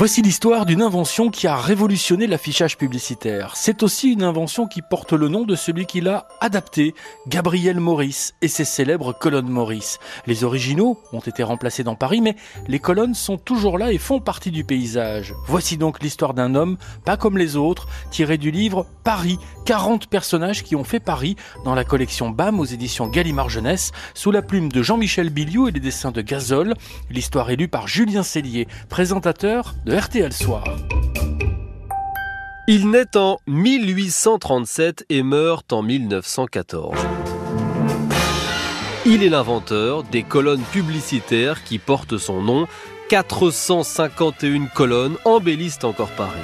Voici l'histoire d'une invention qui a révolutionné l'affichage publicitaire. C'est aussi une invention qui porte le nom de celui qui l'a adapté, Gabriel Maurice et ses célèbres colonnes Maurice. Les originaux ont été remplacés dans Paris, mais les colonnes sont toujours là et font partie du paysage. Voici donc l'histoire d'un homme, pas comme les autres, tiré du livre Paris, 40 personnages qui ont fait Paris dans la collection BAM aux éditions Gallimard Jeunesse, sous la plume de Jean-Michel Biliou et les dessins de Gazol. L'histoire est lue par Julien Cellier, présentateur de RTL Soir. Il naît en 1837 et meurt en 1914. Il est l'inventeur des colonnes publicitaires qui portent son nom. 451 colonnes embellissent encore Paris.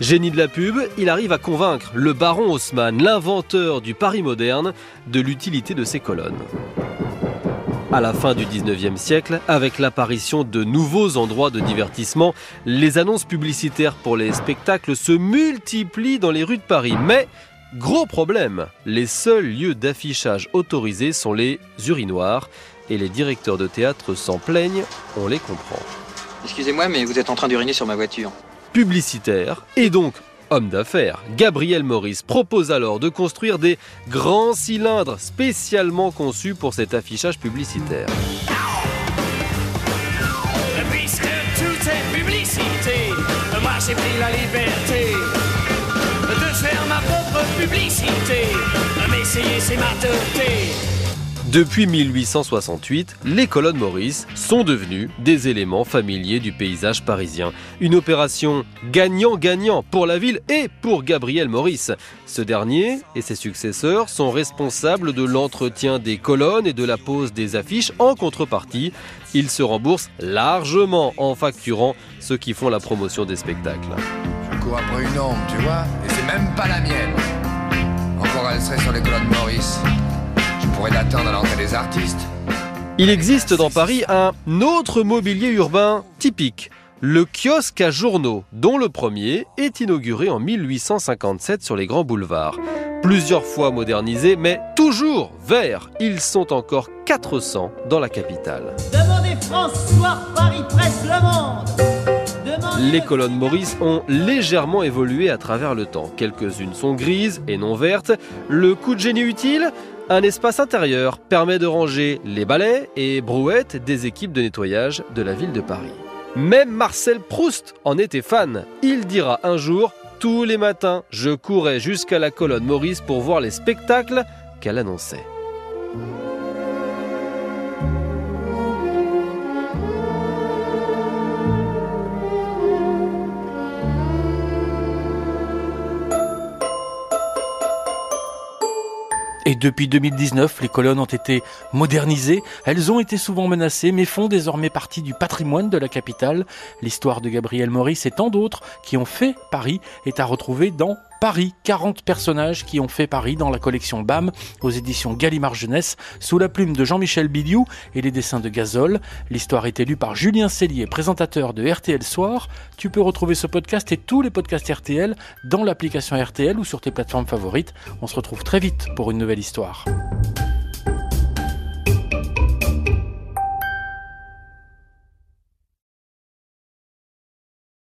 Génie de la pub, il arrive à convaincre le baron Haussmann, l'inventeur du Paris moderne, de l'utilité de ces colonnes. À la fin du 19e siècle, avec l'apparition de nouveaux endroits de divertissement, les annonces publicitaires pour les spectacles se multiplient dans les rues de Paris. Mais, gros problème, les seuls lieux d'affichage autorisés sont les urinoirs et les directeurs de théâtre s'en plaignent, on les comprend. Excusez-moi, mais vous êtes en train d'uriner sur ma voiture. Publicitaire et donc homme d'affaires, Gabriel Maurice propose alors de construire des grands cylindres spécialement conçus pour cet affichage publicitaire. Puisque tout est publicité, moi j'ai pris la liberté de faire ma propre publicité. M'essayer, c'est ma Depuis 1868, les colonnes Maurice sont devenues des éléments familiers du paysage parisien. Une opération gagnant-gagnant pour la ville et pour Gabriel Maurice. Ce dernier et ses successeurs sont responsables de l'entretien des colonnes et de la pose des affiches. En contrepartie, ils se remboursent largement en facturant ceux qui font la promotion des spectacles. Je pourrais l'attendre à l'entrée des artistes. Il existe dans Paris un autre mobilier urbain typique, le kiosque à journaux, dont le premier est inauguré en 1857 sur les grands boulevards. Plusieurs fois modernisés, mais toujours verts, ils sont encore 400 dans la capitale. Demandez François Paris Presse Le Monde. Demandez Les colonnes Maurice ont légèrement évolué à travers le temps. Quelques-unes sont grises et non vertes. Le coup de génie utile? Un espace intérieur permet de ranger les balais et brouettes des équipes de nettoyage de la ville de Paris. Même Marcel Proust en était fan. Il dira un jour Tous les matins, je courais jusqu'à la colonne Maurice pour voir les spectacles qu'elle annonçait. Et depuis 2019, les colonnes ont été modernisées, elles ont été souvent menacées, mais font désormais partie du patrimoine de la capitale. L'histoire de Gabriel Maurice et tant d'autres qui ont fait Paris est à retrouver dans Paris, 40 personnages qui ont fait Paris dans la collection BAM aux éditions Gallimard Jeunesse sous la plume de Jean-Michel Biliou et les dessins de Gazol. L'histoire est élue par Julien Cellier, présentateur de RTL Soir. Tu peux retrouver ce podcast et tous les podcasts RTL dans l'application RTL ou sur tes plateformes favorites. On se retrouve très vite pour une nouvelle histoire.